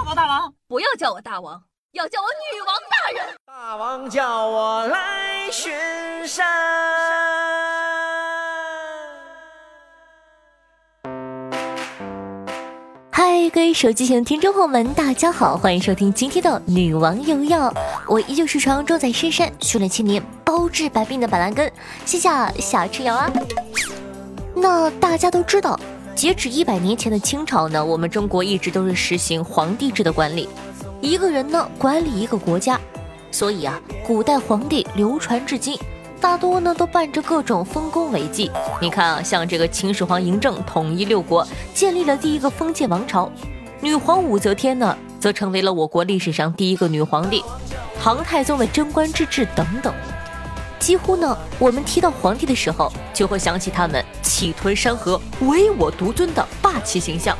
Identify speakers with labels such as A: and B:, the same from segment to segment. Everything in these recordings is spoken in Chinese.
A: 好不好，大王？
B: 不要叫我大王，要叫我女王大人。
C: 大王叫我来巡山。
D: 嗨，各位手机前的听众朋友们，大家好，欢迎收听今天的《女王有药》，我依旧是传说中在深山训练千年、包治百病的板蓝根，谢谢小吃瑶啊。那大家都知道，截止一百年前的清朝呢，我们中国一直都是实行皇帝制的管理，一个人呢管理一个国家，所以啊，古代皇帝流传至今。大多呢都伴着各种丰功伟绩。你看啊，像这个秦始皇嬴政统一六国，建立了第一个封建王朝；女皇武则天呢，则成为了我国历史上第一个女皇帝；唐太宗的贞观之治等等。几乎呢，我们提到皇帝的时候，就会想起他们气吞山河、唯我独尊的霸气形象。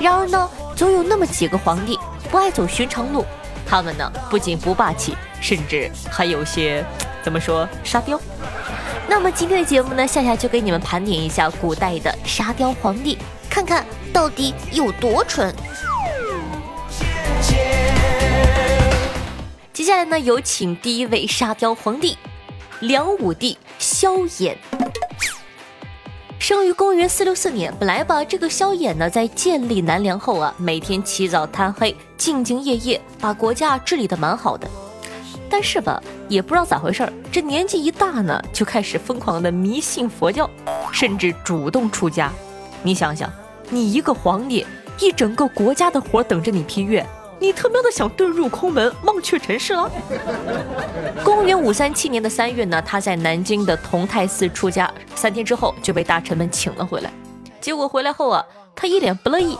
D: 然而呢，总有那么几个皇帝不爱走寻常路，他们呢不仅不霸气，甚至还有些。怎么说沙雕？那么今天的节目呢，夏夏就给你们盘点一下古代的沙雕皇帝，看看到底有多蠢。接下来呢，有请第一位沙雕皇帝——梁武帝萧衍。生于公元四六四年。本来吧，这个萧衍呢，在建立南梁后啊，每天起早贪黑，兢兢业业，把国家治理的蛮好的。但是吧，也不知道咋回事儿，这年纪一大呢，就开始疯狂的迷信佛教，甚至主动出家。你想想，你一个皇帝，一整个国家的活等着你批阅，你他喵的想遁入空门，忘却尘世了？公元五三七年的三月呢，他在南京的同泰寺出家，三天之后就被大臣们请了回来。结果回来后啊，他一脸不乐意，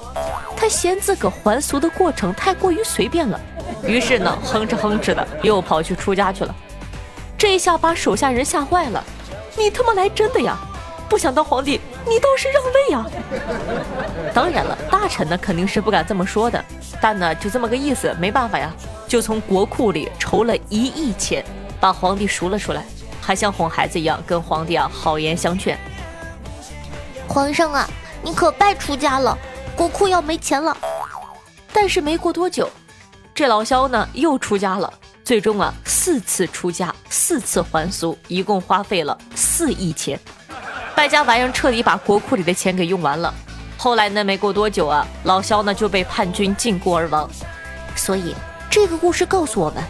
D: 他嫌自个还俗的过程太过于随便了。于是呢，哼哧哼哧的又跑去出家去了。这一下把手下人吓坏了。你他妈来真的呀？不想当皇帝，你倒是让位呀！当然了，大臣呢肯定是不敢这么说的。但呢，就这么个意思，没办法呀，就从国库里筹了一亿钱，把皇帝赎了出来，还像哄孩子一样跟皇帝啊好言相劝。
E: 皇上啊，你可别出家了，国库要没钱了。
D: 但是没过多久。这老萧呢又出家了，最终啊四次出家，四次还俗，一共花费了四亿钱，败家玩意儿彻底把国库里的钱给用完了。后来呢没过多久啊，老萧呢就被叛军禁锢而亡。所以这个故事告诉我们，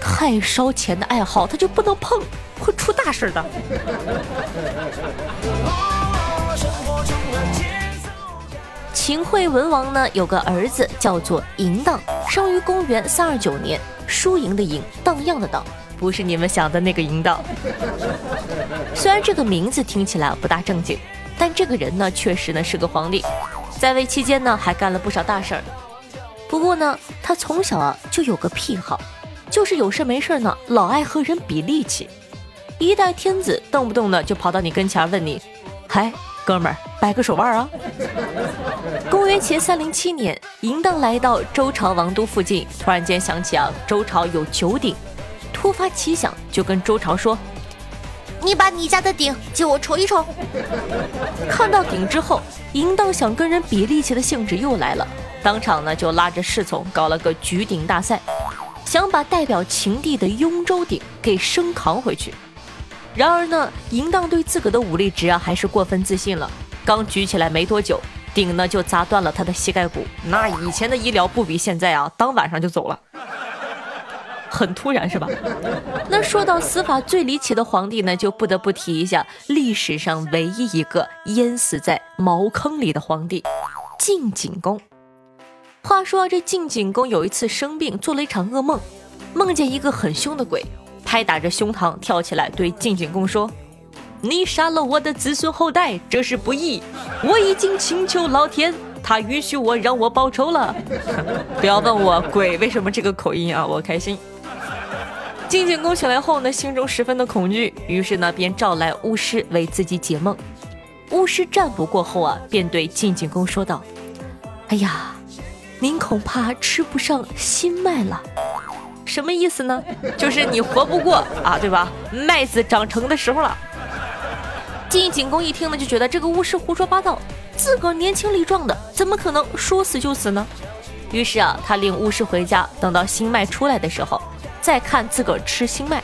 D: 太烧钱的爱好他就不能碰，会出大事的。秦惠文王呢有个儿子叫做嬴荡，生于公元三二九年，输赢的赢，荡漾的荡，不是你们想的那个淫荡。虽然这个名字听起来不大正经，但这个人呢确实呢是个皇帝，在位期间呢还干了不少大事儿。不过呢他从小啊就有个癖好，就是有事没事呢老爱和人比力气，一代天子动不动呢就跑到你跟前问你，嗨。哥们儿，掰个手腕啊！公元前三零七年，嬴荡来到周朝王都附近，突然间想起啊，周朝有九鼎，突发奇想，就跟周朝说：“
E: 你把你家的鼎借我瞅一瞅。”
D: 看到鼎之后，嬴荡想跟人比力气的兴致又来了，当场呢就拉着侍从搞了个举鼎大赛，想把代表秦地的雍州鼎给升扛回去。然而呢，嬴荡对自个的武力值啊还是过分自信了。刚举起来没多久，鼎呢就砸断了他的膝盖骨。那以前的医疗不比现在啊，当晚上就走了，很突然是吧？那说到死法最离奇的皇帝呢，就不得不提一下历史上唯一一个淹死在茅坑里的皇帝——晋景公。话说这晋景公有一次生病，做了一场噩梦，梦见一个很凶的鬼。拍打着胸膛，跳起来对晋景公说：“你杀了我的子孙后代，这是不义。我已经请求老天，他允许我让我报仇了。不要问我鬼为什么这个口音啊，我开心。”晋景公醒来后呢，心中十分的恐惧，于是呢便召来巫师为自己解梦。巫师占卜过后啊，便对晋景公说道：“哎呀，您恐怕吃不上新麦了。”什么意思呢？就是你活不过啊，对吧？麦子长成的时候了。晋景公一听呢，就觉得这个巫师胡说八道，自个儿年轻力壮的，怎么可能说死就死呢？
F: 于是啊，他领巫师回家，等到新麦出来的时候，再看自个儿吃新麦。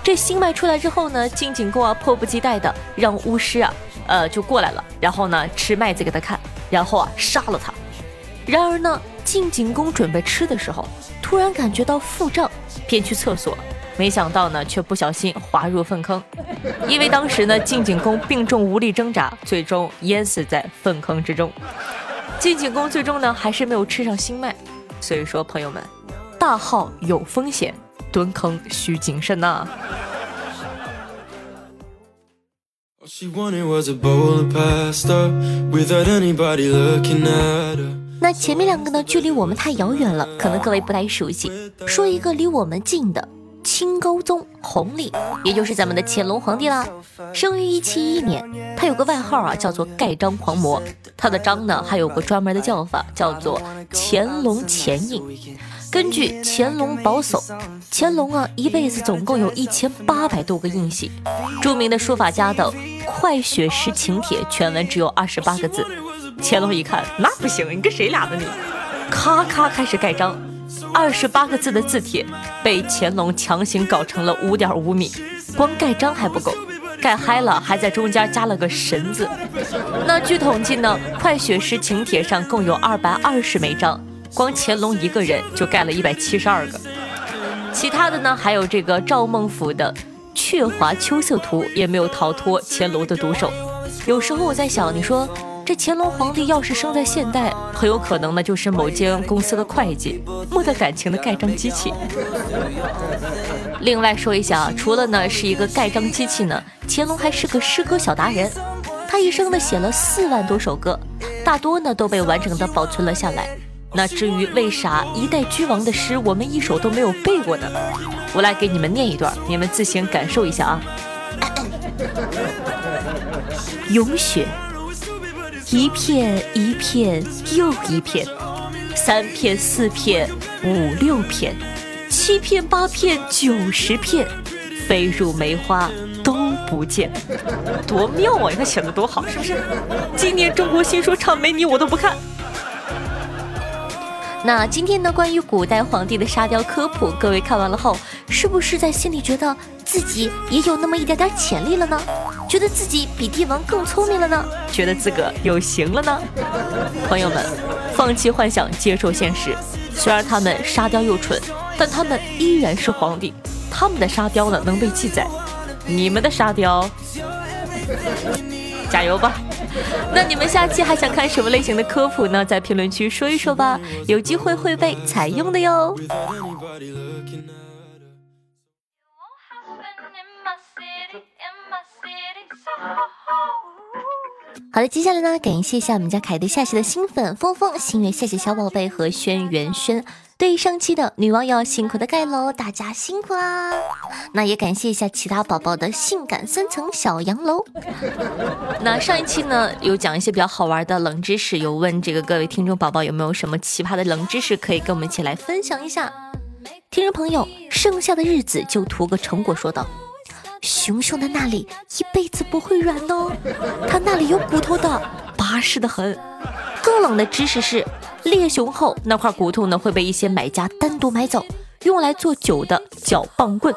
F: 这新麦出来之后呢，晋景公啊迫不及待的让巫师啊，呃就过来了，然后呢吃麦子给他看，然后啊杀了他。然而呢，晋景公准备吃的时候，突然感觉到腹胀，便去厕所，没想到呢却不小心滑入粪坑，因为当时呢晋景公病重无力挣扎，最终淹死在粪坑之中。晋景公最终呢还是没有吃上新麦，所以说朋友们，大号有风险。蹲坑需谨慎呐。
D: 那前面两个呢，距离我们太遥远了，可能各位不太熟悉。说一个离我们近的，清高宗弘历，也就是咱们的乾隆皇帝啦。生于一七一一年，他有个外号啊，叫做盖章狂魔。他的章呢，还有个专门的叫法，叫做乾隆乾印。根据《乾隆宝叟》，乾隆啊一辈子总共有一千八百多个印玺。著名的书法家的《快雪时晴帖》全文只有二十八个字。乾隆一看，那不行，你跟谁俩呢你？咔咔开始盖章，二十八个字的字帖被乾隆强行搞成了五点五米。光盖章还不够，盖嗨了还在中间加了个神字。那据统计呢，《快雪时晴帖》上共有二百二十枚章。光乾隆一个人就盖了一百七十二个，其他的呢，还有这个赵孟俯的《鹊华秋色图》也没有逃脱乾隆的毒手。有时候我在想，你说这乾隆皇帝要是生在现代，很有可能呢就是某间公司的会计，没得感情的盖章机器。另外说一下啊，除了呢是一个盖章机器呢，乾隆还是个诗歌小达人，他一生呢写了四万多首歌，大多呢都被完整的保存了下来。那至于为啥一代君王的诗我们一首都没有背过呢？我来给你们念一段，你们自行感受一下啊。咏雪，一片一片又一片，三片四片五六片，七片八片九十片，飞入梅花都不见。多妙啊！你看写的多好，是不是？今年中国新说唱没你我都不看。那今天呢，关于古代皇帝的沙雕科普，各位看完了后，是不是在心里觉得自己也有那么一点点潜力了呢？觉得自己比帝王更聪明了呢？觉得自个有型了呢？朋友们，放弃幻想，接受现实。虽然他们沙雕又蠢，但他们依然是皇帝。他们的沙雕呢，能被记载。你们的沙雕，加油吧！那你们下期还想看什么类型的科普呢？在评论区说一说吧，有机会会被采用的哟。好的，接下来呢，感谢一下我们家凯德下期的新粉峰峰、心月，谢谢小宝贝和轩辕轩。对上期的女网友辛苦的盖楼，大家辛苦啦！那也感谢一下其他宝宝的性感三层小洋楼。那上一期呢，有讲一些比较好玩的冷知识，有问这个各位听众宝宝有没有什么奇葩的冷知识可以跟我们一起来分享一下。听众朋友，剩下的日子就图个成果，说道：熊熊的那里一辈子不会软哦，它那里有骨头的，巴适的很。更冷的知识是。猎熊后那块骨头呢会被一些买家单独买走，用来做酒的搅棒棍。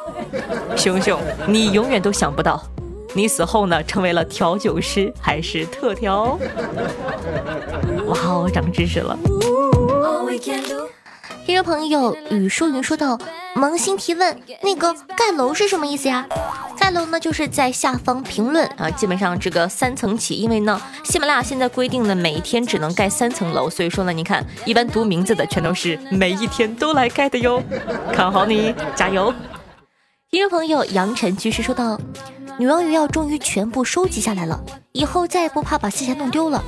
D: 熊熊，你永远都想不到，你死后呢成为了调酒师还是特调？哇哦，长知识了。听众朋友雨说云说道：“萌新提问，那个盖楼是什么意思呀？盖楼呢，就是在下方评论啊，基本上这个三层起，因为呢，喜马拉雅现在规定呢，每一天只能盖三层楼，所以说呢，你看一般读名字的全都是每一天都来盖的哟，看好你，加油！听众朋友杨晨居士说道：女王鱼药终于全部收集下来了，以后再也不怕把线下弄丢了，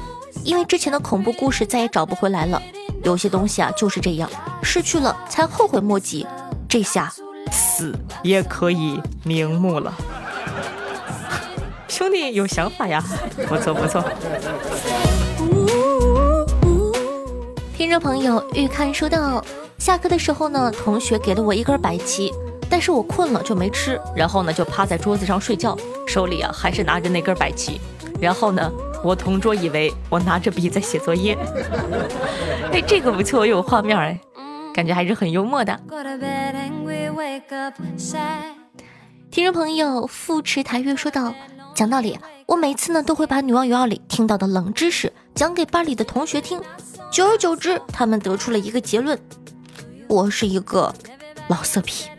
D: 因为之前的恐怖故事再也找不回来了。有些东西啊就是这样，失去了才后悔莫及，这下死也可以瞑目了。兄弟有想法呀，不错不错。听众朋友欲看说道，下课的时候呢，同学给了我一根白旗，但是我困了就没吃，然后呢就趴在桌子上睡觉，手里啊还是拿着那根白旗，然后呢
E: 我同桌以为我拿着笔在写作业。哎，这个不错，有画面哎，感觉还是很幽默的。
D: 听众朋友富池台月说道：“讲道理，我每次呢都会把《女王有药》里听到的冷知识讲给班里的同学听，久而久之，他们得出了一个结论：我是一个老色批。”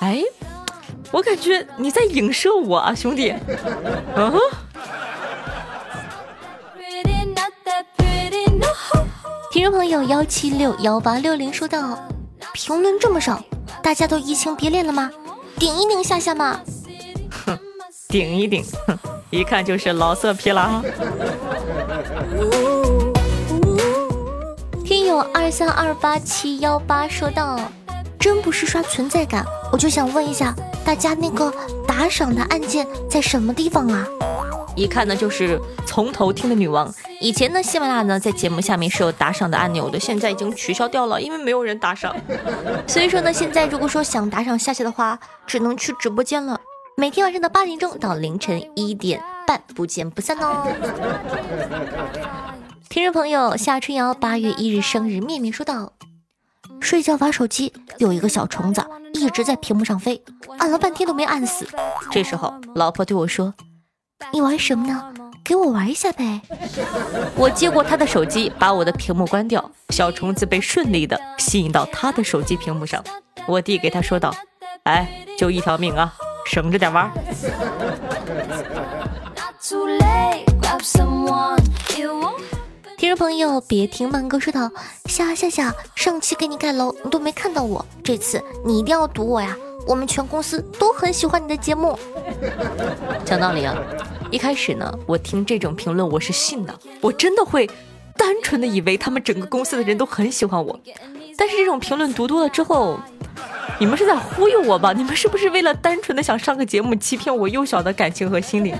E: 哎，我感觉你在影射我啊，兄弟。嗯。
D: 听众朋友幺七六幺八六零说道：“评论这么少，大家都移情别恋了吗？顶一顶夏夏嘛。”
E: 哼，顶一顶，哼，一看就是老色批了。
D: 听友二三二八七幺八说道。真不是刷存在感，我就想问一下大家，那个打赏的按键在什么地方啊？
E: 一看呢就是从头听的女王。以前呢，喜马拉雅呢在节目下面是有打赏的按钮的，现在已经取消掉了，因为没有人打赏。
D: 所以说呢，现在如果说想打赏夏夏的话，只能去直播间了。每天晚上的八点钟到凌晨一点半，不见不散哦。听众朋友夏春瑶八月一日生日，面面说道。睡觉玩手机，有一个小虫子一直在屏幕上飞，按了半天都没按死。这时候，老婆对我说：“你玩什么呢？给我玩一下呗。”
E: 我接过他的手机，把我的屏幕关掉，小虫子被顺利的吸引到他的手机屏幕上。我递给他说道：“哎，就一条命啊，省着点玩。”
D: 听众朋友，别听慢歌说道：“夏夏夏，上期给你盖楼，你都没看到我，这次你一定要堵我呀！我们全公司都很喜欢你的节目。”
E: 讲道理啊，一开始呢，我听这种评论我是信的，我真的会单纯的以为他们整个公司的人都很喜欢我，但是这种评论读多了之后。你们是在忽悠我吧？你们是不是为了单纯的想上个节目，欺骗我幼小的感情和心灵？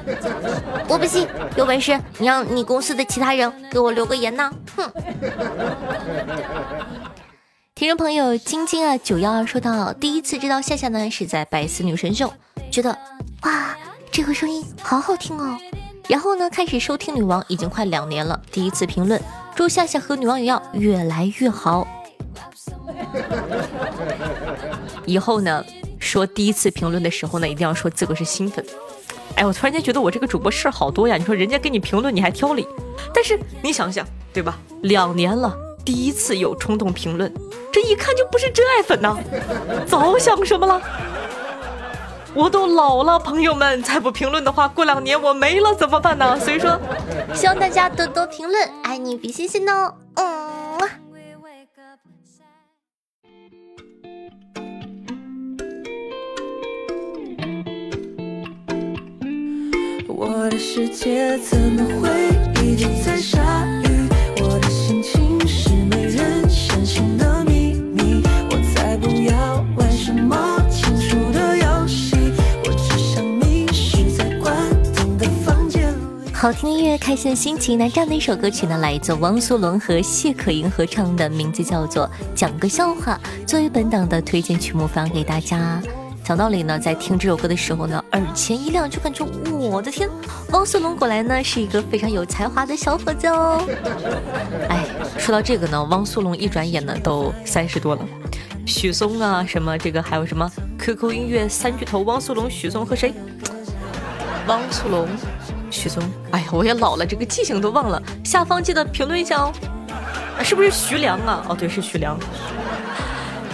D: 我不信，有本事你让你公司的其他人给我留个言呢！哼！听众朋友晶晶啊九幺二说到，第一次知道夏夏呢是在百思女神秀，觉得哇这个声音好好听哦。然后呢开始收听女王已经快两年了，第一次评论祝夏夏和女王也要越来越好。
E: 以后呢，说第一次评论的时候呢，一定要说自个是新粉。哎，我突然间觉得我这个主播事儿好多呀！你说人家给你评论，你还挑理？但是你想想，对吧？两年了，第一次有冲动评论，这一看就不是真爱粉呐！早想什么了？我都老了，朋友们，再不评论的话，过两年我没了怎么办呢？所以说，
D: 希望大家多多评论，爱你比心心哦。嗯。我的世界怎么会一直在下雨？我的心情是没人相信的秘密。我才不要玩什么情书的游戏，我只想迷失在关灯的房间里。好听音乐，开心的心情。那这样的一首歌曲呢，来自汪苏泷和谢可寅合唱的，名字叫做《讲个笑话》，作为本档的推荐曲目发给大家。讲道理呢，在听这首歌的时候呢，耳前一亮，就感觉我的天，汪苏泷果然呢是一个非常有才华的小伙子哦。
E: 哎，说到这个呢，汪苏泷一转眼呢都三十多了，许嵩啊，什么这个还有什么 QQ 音乐三巨头汪苏泷、许嵩和谁？汪苏泷、许嵩。哎呀，我也老了，这个记性都忘了。下方记得评论一下哦。是不是徐良啊？哦，对，是徐良。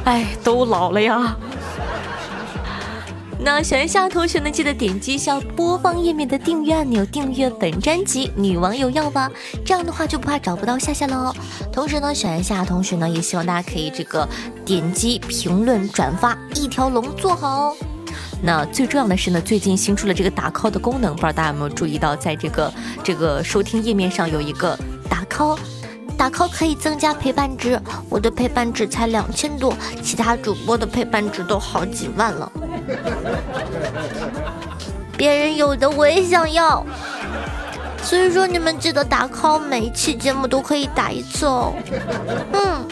E: 哎，都老了呀。
D: 那喜欢夏同学呢，记得点击一下播放页面的订阅按钮，订阅本专辑《女王有药》吧。这样的话就不怕找不到夏夏了。同时呢，喜欢夏同学呢，也希望大家可以这个点击评论、转发，一条龙做好哦。
E: 那最重要的是呢，最近新出了这个打 call 的功能，不知道大家有没有注意到，在这个这个收听页面上有一个
D: 打 call。打 call 可以增加陪伴值，我的陪伴值才两千多，其他主播的陪伴值都好几万了。别人有的我也想要，所以说你们记得打 call，每一期节目都可以打一次哦。嗯，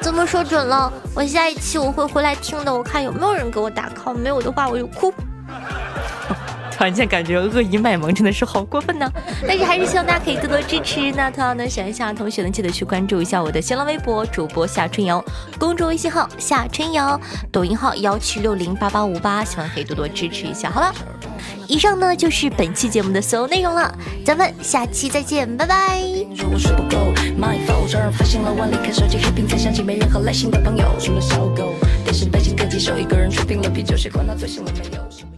D: 怎么说准了，我下一期我会回来听的，我看有没有人给我打 call，没有的话我就哭。突然间感觉恶意卖萌真的是好过分呢。但是还是希望大家可以多多支持。那同样呢，喜欢夏同学呢，记得去关注一下我的新浪微博主播夏春瑶，公众微信号夏春瑶，抖音号幺七六零八八五八，希望可以多多支持一下。好了，以上呢就是本期节目的所有内容了，咱们下期再见，拜拜。电视背景跟几首，一个人吹平了啤酒，谁管他醉醒了没有？